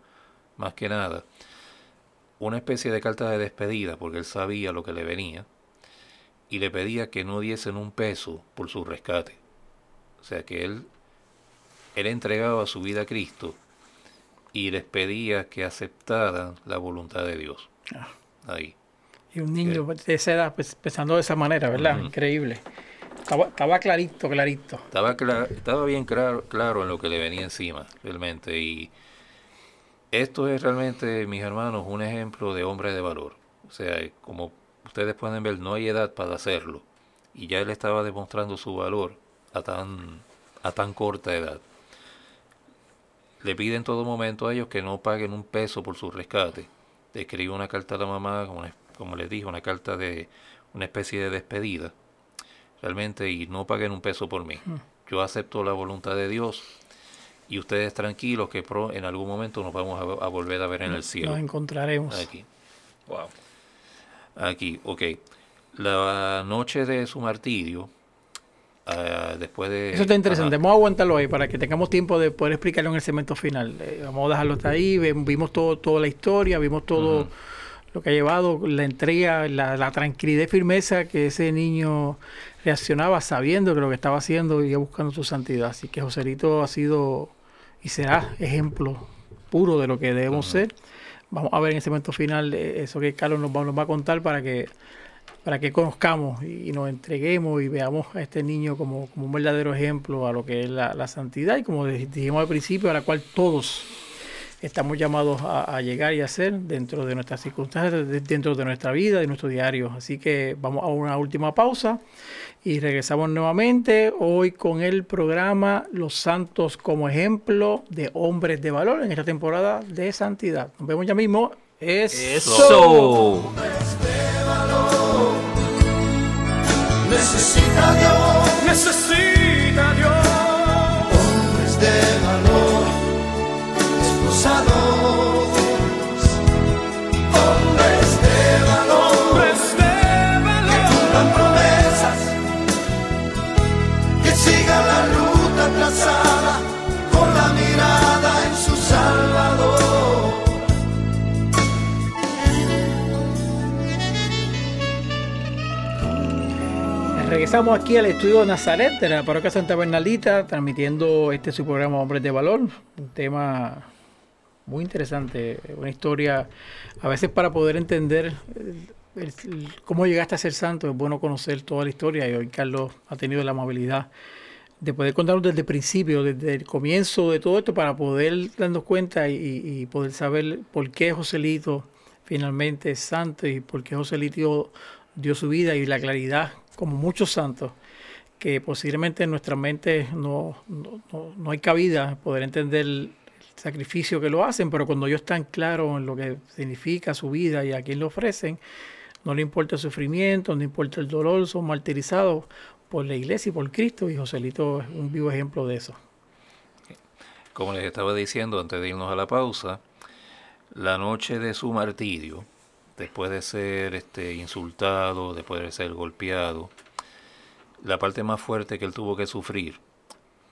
más que nada, una especie de carta de despedida porque él sabía lo que le venía y le pedía que no diesen un peso por su rescate. O sea que él, él entregaba su vida a Cristo y les pedía que aceptaran la voluntad de Dios. Ah. Ahí. Y un niño de esa edad pues, pensando de esa manera, ¿verdad? Increíble. Estaba, estaba clarito, clarito. Estaba, estaba bien claro, claro en lo que le venía encima, realmente. Y esto es realmente, mis hermanos, un ejemplo de hombre de valor. O sea, como ustedes pueden ver, no hay edad para hacerlo. Y ya él estaba demostrando su valor a tan, a tan corta edad. Le pide en todo momento a ellos que no paguen un peso por su rescate. Escribe una carta a la mamá, como, les- como les dije, una carta de una especie de despedida realmente y no paguen un peso por mí. Yo acepto la voluntad de Dios y ustedes tranquilos que pro- en algún momento nos vamos a, a volver a ver en el cielo. Nos encontraremos. Aquí, Wow. Aquí, ok. La noche de su martirio, ah, después de... Eso está interesante. Ajá. Vamos a aguantarlo ahí para que tengamos tiempo de poder explicarlo en el segmento final. Eh, vamos a dejarlo hasta ahí. Vimos todo, toda la historia, vimos todo lo que ha llevado, la entrega, la, la tranquilidad y firmeza que ese niño reaccionaba sabiendo que lo que estaba haciendo iba buscando su santidad. Así que Joselito ha sido y será ejemplo puro de lo que debemos ser. Vamos a ver en el segmento final eh, eso que Carlos nos va, nos va a contar para que para que conozcamos y nos entreguemos y veamos a este niño como, como un verdadero ejemplo a lo que es la, la santidad y como dij- dijimos al principio, a la cual todos estamos llamados a, a llegar y a hacer dentro de nuestras circunstancias, de- dentro de nuestra vida, de nuestro diario. Así que vamos a una última pausa y regresamos nuevamente hoy con el programa Los Santos como ejemplo de hombres de valor en esta temporada de santidad. Nos vemos ya mismo. Eso. Necesita Dios Necesita Dios. hombres de valor, hombres de valor, Hombres de valor. cumplan promesas, que sigan la ruta trazada con la mirada en su Salvador. Regresamos aquí al estudio de Nazaret de la parroquia Santa Bernaldita, transmitiendo este su programa Hombres de Valor, un tema muy interesante, una historia, a veces para poder entender cómo llegaste a ser santo, es bueno conocer toda la historia y hoy Carlos ha tenido la amabilidad de poder contarnos desde el principio, desde el comienzo de todo esto, para poder darnos cuenta y, poder saber por qué Joselito finalmente es santo y por qué Joselito dio su vida y la claridad, como muchos santos, que posiblemente en nuestra mente no, no, no- no hay cabida poder entender sacrificio que lo hacen, pero cuando ellos están claros en lo que significa su vida y a quién le ofrecen, no le importa el sufrimiento, no importa el dolor, son martirizados por la iglesia y por Cristo, y Joselito es un vivo ejemplo de eso. Como les estaba diciendo antes de irnos a la pausa, la noche de su martirio, después de ser este, insultado, después de ser golpeado, la parte más fuerte que él tuvo que sufrir,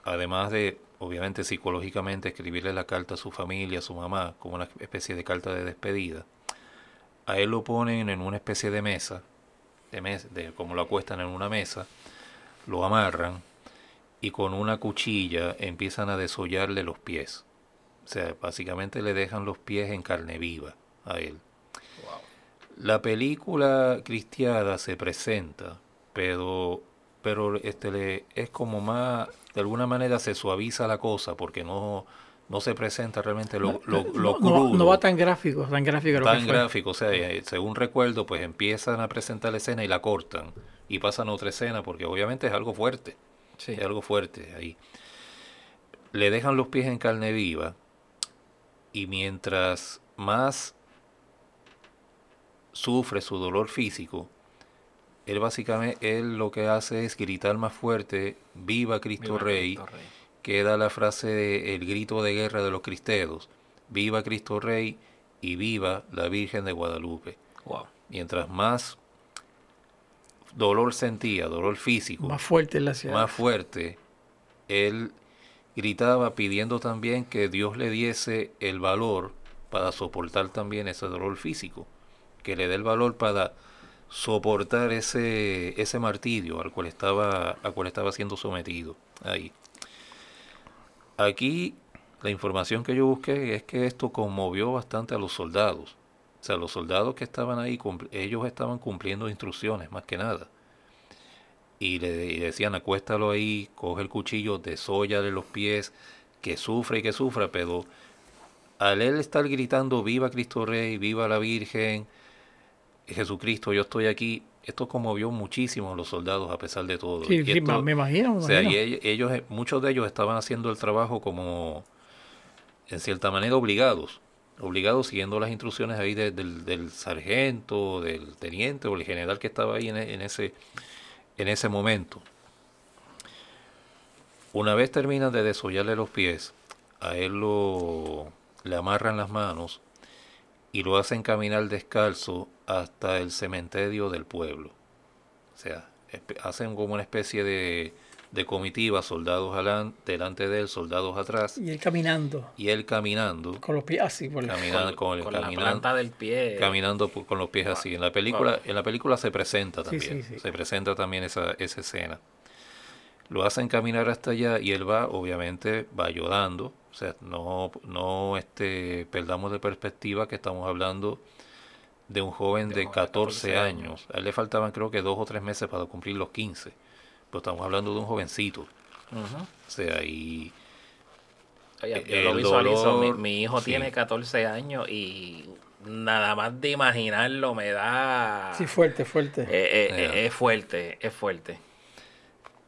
además de, obviamente psicológicamente, escribirle la carta a su familia, a su mamá, como una especie de carta de despedida, a él lo ponen en una especie de mesa, de mes, de, como lo acuestan en una mesa, lo amarran y con una cuchilla empiezan a desollarle los pies. O sea, básicamente le dejan los pies en carne viva a él. La película cristiana se presenta, pero, pero este le, es como más, de alguna manera se suaviza la cosa porque no, no se presenta realmente lo, lo, lo no, crudo no va tan gráfico, tan gráfico lo que tan fue. gráfico, o sea, eh, según recuerdo, pues empiezan a presentar la escena y la cortan y pasan a otra escena porque obviamente es algo fuerte, Sí. es algo fuerte ahí. Le dejan los pies en carne viva y mientras más sufre su dolor físico, él básicamente él lo que hace es gritar más fuerte, viva Cristo Viva Rey, Cristo Rey. queda la frase de el grito de guerra de los cristeros, viva Cristo Rey y viva la Virgen de Guadalupe. Wow. Mientras más dolor sentía, dolor físico, Más fuerte en la ciudad. más fuerte, él gritaba pidiendo también que Dios le diese el valor para soportar también ese dolor físico, que le dé el valor para soportar ese, ese martirio al cual estaba, al cual estaba siendo sometido ahí. Aquí La información que yo busqué es que esto conmovió bastante a los soldados. O sea, los soldados que estaban ahí, ellos estaban cumpliendo instrucciones más que nada. Y le decían, acuéstalo ahí, coge el cuchillo, desóllale los pies, que sufra y que sufra, pero al él estar gritando, viva Cristo Rey, viva la Virgen, Jesucristo, yo estoy aquí, esto conmovió muchísimo a los soldados a pesar de todo. Sí, Y sí, esto- me imagino, me o sea, y imagino. ellos, muchos de ellos estaban haciendo el trabajo como, en cierta manera, obligados. Obligados siguiendo las instrucciones ahí de- del, del sargento, del teniente o el general que estaba ahí en, en ese, en ese momento. Una vez terminan de desollarle los pies, a él lo, le amarran las manos y lo hacen caminar descalzo hasta el cementerio del pueblo. O sea, hacen como una especie de, de comitiva, soldados alan- delante de él, soldados atrás, Y él caminando, y él caminando, con los pies así. Por caminando, con, el- con la caminando, planta del pie. caminando por- con los pies así. En la película, en la película se presenta Sí, también, sí, sí. se presenta también esa, esa escena. Lo hacen caminar hasta allá y él va, obviamente, va ayudando. O sea, no, no este, perdamos de perspectiva que estamos hablando de un joven de, De un joven de 14 14 años. A él le faltaban creo que dos o tres meses para cumplir los 15. Pero estamos hablando de un jovencito. O sea, y Oye, yo el lo visualizo. Mi, dolor, mi hijo sí. tiene 14 años y nada más de imaginarlo me da. Sí, fuerte, fuerte. Eh, eh, eh, es fuerte, es fuerte.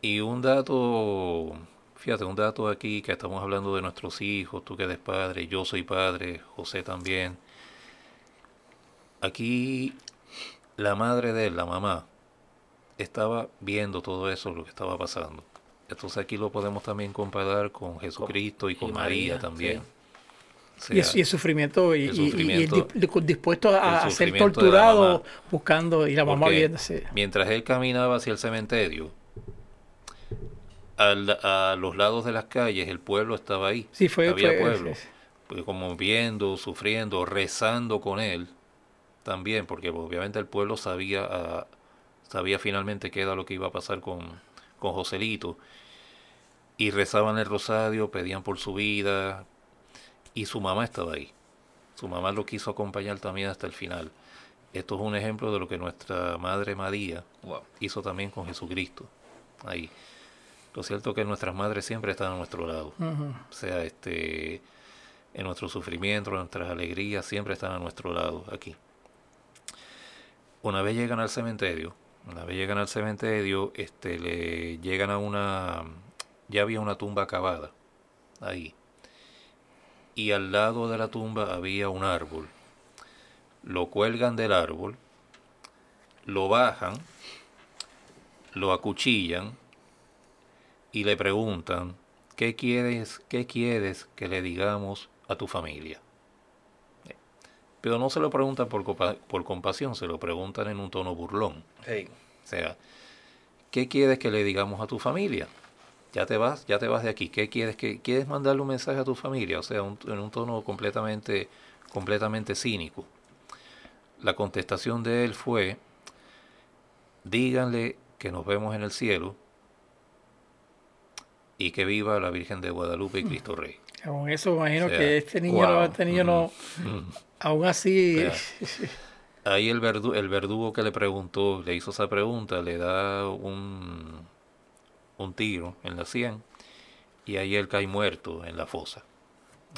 Y un dato, fíjate, un dato aquí que estamos hablando de nuestros hijos, tú que eres padre, yo soy padre, José también. Aquí la madre de él, la mamá, estaba viendo todo eso, lo que estaba pasando. Entonces aquí lo podemos también comparar con Jesucristo y y con María, María también. O y, el, sea, y el sufrimiento y, el y- y- y el sufrimiento- di- dispuesto a, el a ser sufrimiento torturado buscando y la mamá viéndose. Mientras él caminaba hacia el cementerio, al- a los lados de las calles, el pueblo estaba ahí. Sí, fue, Había fue- pueblo. sí, Pues como viendo, sufriendo, rezando con él también, porque obviamente el pueblo sabía, ah, sabía finalmente qué era lo que iba a pasar con, con Joselito. Y rezaban el rosario, pedían por su vida, y su mamá estaba ahí. Su mamá lo quiso acompañar también hasta el final. Esto es un ejemplo de lo que nuestra Madre María Wow. hizo también con Jesucristo. Ahí. Lo cierto es que nuestras madres siempre están a nuestro lado. O sea, este, en nuestro sufrimiento, en nuestras alegrías, siempre están a nuestro lado aquí. Una vez llegan al cementerio, una vez llegan al cementerio, este, le llegan a una, ya había una tumba acabada ahí. Y al lado de la tumba había un árbol. Lo cuelgan del árbol, lo bajan, lo acuchillan y le preguntan, ¿qué quieres, qué quieres que le digamos a tu familia? Pero no se lo preguntan por, por compasión, se lo preguntan en un tono burlón. O sea, ¿qué quieres que le digamos a tu familia? Ya te vas, ya te vas de aquí. ¿Qué quieres que quieres mandarle un mensaje a tu familia? O sea, un- en un tono completamente, completamente cínico. La contestación de él fue: díganle que nos vemos en el cielo y que viva la Virgen de Guadalupe y Cristo Rey. Con eso imagino O sea, que este niño, no, este niño no, Mm. Aún así. Ahí el, verdu- el verdugo que le preguntó, le hizo esa pregunta, le da un, un tiro en la sien y ahí él cae muerto en la fosa.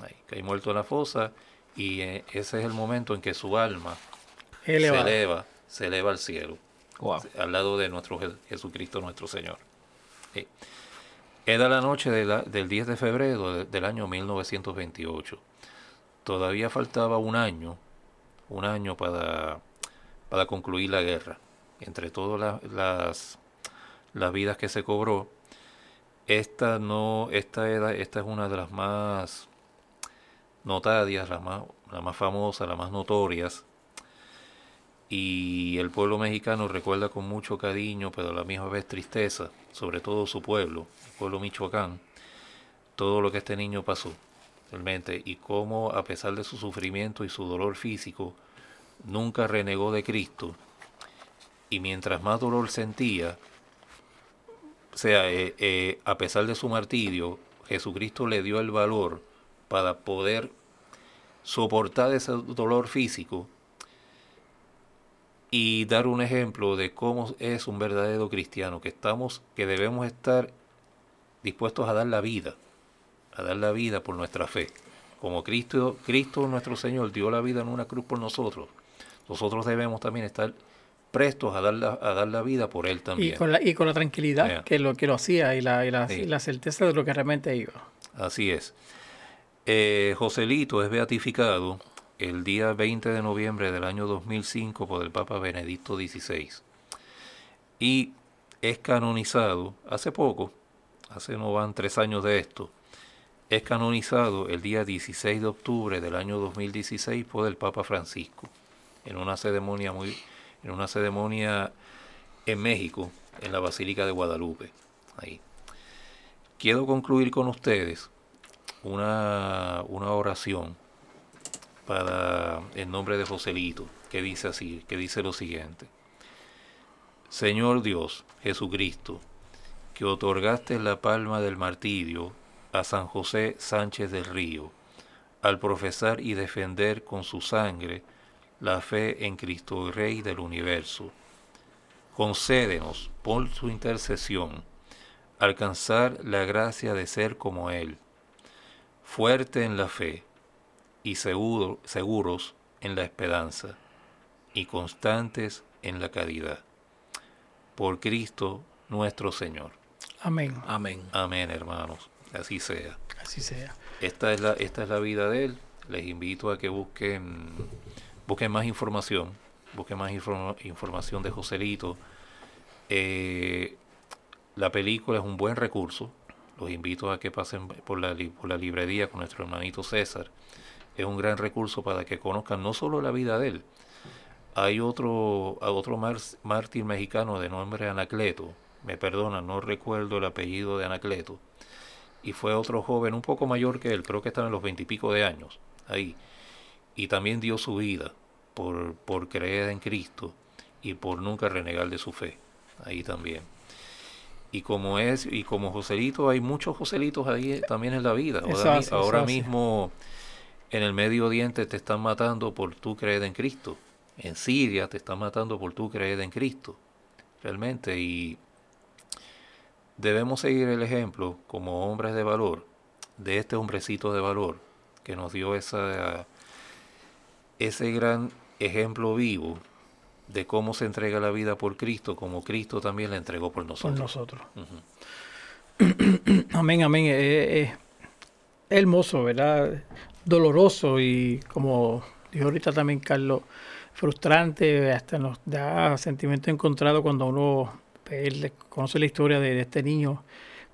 Ahí, cae muerto en la fosa y eh, ese es el momento en que su alma se eleva, se eleva al cielo, Wow. al lado de nuestro Je- Jesucristo nuestro Señor. Sí. Era la noche de la- del 10 de febrero de- del año 1928. Todavía faltaba un año, un año para, para concluir la guerra. Entre todas la- las, las vidas que se cobró, esta no, esta era, esta es una de las más notarias, la más, la más famosa, las más notorias. Y el pueblo mexicano recuerda con mucho cariño, pero a la misma vez tristeza, sobre todo su pueblo, el pueblo Michoacán, todo lo que este niño pasó, y cómo a pesar de su sufrimiento y su dolor físico, nunca renegó de Cristo. Y mientras más dolor sentía, o sea, eh, eh, a pesar de su martirio, Jesucristo le dio el valor para poder soportar ese dolor físico y dar un ejemplo de cómo es un verdadero cristiano, que estamos, que debemos estar dispuestos a dar la vida, a dar la vida por nuestra fe. Como Cristo, Cristo nuestro Señor dio la vida en una cruz por nosotros, nosotros debemos también estar prestos a dar la, a dar la vida por Él también. Y con la, y con la tranquilidad Yeah. que, lo, que lo hacía y la, y, la, Sí. y la certeza de lo que realmente iba. Así es. Eh, Joselito es beatificado el día 20 de noviembre del año 2005 por el Papa Benedicto XVI. Y es canonizado hace poco, hace no van tres años de esto, es canonizado el día 16 de octubre del año 2016 por el Papa Francisco, en una ceremonia muy, en una ceremonia en México, en la Basílica de Guadalupe. Ahí. Quiero concluir con ustedes una, una oración para el nombre de Joselito, que dice así, que dice lo siguiente. Señor Dios, Jesucristo, que otorgaste la palma del martirio a San José Sánchez del Río, al profesar y defender con su sangre la fe en Cristo Rey del universo. Concédenos, por su intercesión, alcanzar la gracia de ser como Él, fuerte en la fe y seguro- seguros en la esperanza y constantes en la caridad. Por Cristo nuestro Señor. Amén. Amén. Amén, hermanos. Así sea. Así sea. Esta es la, esta es la vida de él. Les invito a que busquen, busquen más información. Busquen más informa- información de Joselito. Eh, la película es un buen recurso. Los invito a que pasen por la, por la librería con nuestro hermanito César. Es un gran recurso para que conozcan no solo la vida de él. Hay otro, otro mártir mexicano de nombre Anacleto. Me perdona, no recuerdo el apellido de Anacleto y fue otro joven un poco mayor que él, creo que estaba en los veintipico de años, ahí, y también dio su vida por, por creer en Cristo y por nunca renegar de su fe, ahí también. Y como es, y como Joselito, hay muchos Joselitos ahí eh, también en la vida. Ahora, hace, mismo en el Medio Oriente te están matando por tu creer en Cristo. En Siria te están matando por tu creer en Cristo. Realmente. Y debemos seguir el ejemplo como hombres de valor de este hombrecito de valor que nos dio esa, ese gran ejemplo vivo de cómo se entrega la vida por Cristo, como Cristo también la entregó por Por nosotros. nosotros. Ujú. Amén, amén. Es, es hermoso, ¿verdad? Doloroso y como dijo ahorita también Carlos, frustrante, hasta nos da sentimiento encontrado cuando uno le- conoce la historia de, de este niño,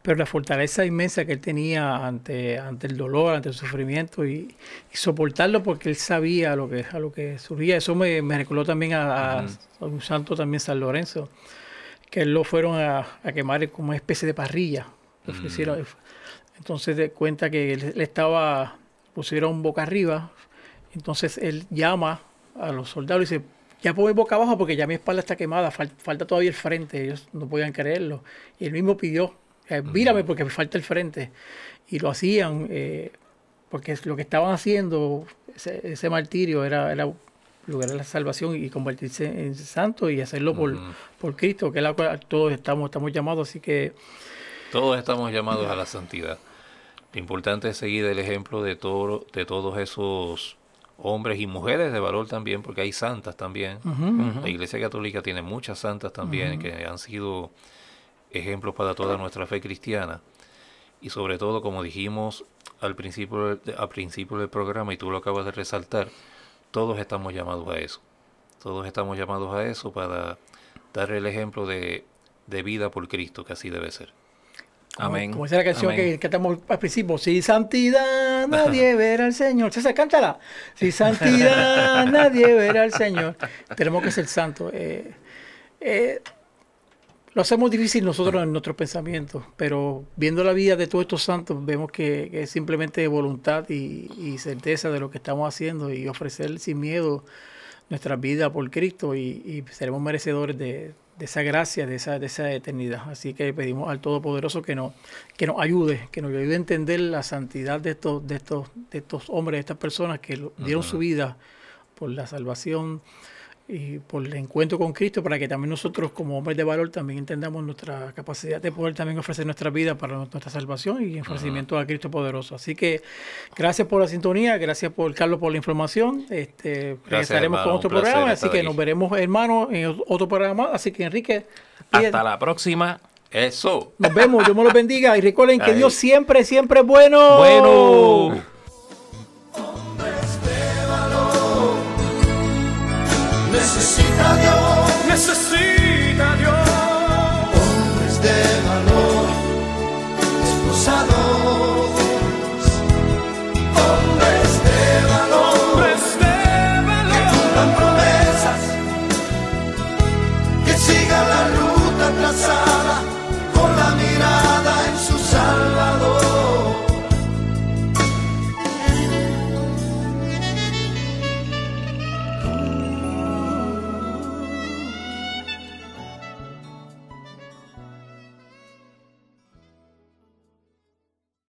pero la fortaleza inmensa que él tenía ante, ante el dolor, ante el sufrimiento y, y soportarlo porque él sabía lo que, a lo que surgía. Eso me, me recordó también a, a- Ujú. a un santo también, San Lorenzo, que él lo fueron a, a quemar como una especie de parrilla. Le ofrecieron- Entonces de cuenta que él, él estaba, pusieron boca arriba, entonces él llama a los soldados y dice, ya ponme boca abajo porque ya mi espalda está quemada, fal- falta todavía el frente, ellos no podían creerlo. Y él mismo pidió, eh, mírame porque me falta el frente. Y lo hacían eh, porque lo que estaban haciendo, ese, ese martirio era, era lograr la salvación y convertirse en santo y hacerlo por, por Cristo, que es la cual todos estamos, estamos llamados, así que Todos estamos llamados a la santidad. Lo importante es seguir el ejemplo de, todo, de todos esos hombres y mujeres de valor también, porque hay santas también. La Iglesia Católica tiene muchas santas también que han sido ejemplos para toda nuestra fe cristiana. Y sobre todo, como dijimos al principio, del- al principio del programa, y tú lo acabas de resaltar, todos estamos llamados a eso. Todos estamos llamados a eso para dar el ejemplo de, de vida por Cristo, que así debe ser. Como, Amén. como dice la canción Amén. que cantamos al principio, si santidad nadie verá al Señor. César, cántala. Si santidad nadie verá al Señor. Tenemos que ser santos. Eh, eh, lo hacemos difícil nosotros en nuestros pensamientos, pero viendo la vida de todos estos santos, vemos que, que es simplemente voluntad y, y certeza de lo que estamos haciendo y ofrecer sin miedo nuestra vida por Cristo y, y seremos merecedores de, de esa gracia, de esa, de esa eternidad. Así que pedimos al Todopoderoso que nos, que nos ayude, que nos ayude a entender la santidad de estos, de estos, de estos hombres, de estas personas que dieron su vida por la salvación y por el encuentro con Cristo, para que también nosotros como hombres de valor también entendamos nuestra capacidad de poder también ofrecer nuestra vida para nuestra salvación y ofrecimiento a Cristo poderoso. Así que gracias por la sintonía, gracias por Carlos por la información. Este, regresaremos hermano, con otro programa, así que aquí. nos veremos hermanos en otro programa. Así que Enrique, Hasta la próxima. Eso. nos vemos, Dios me los bendiga y recuerden que Ahí. Dios siempre, siempre es bueno. Bueno. Necesita Dios. Necesito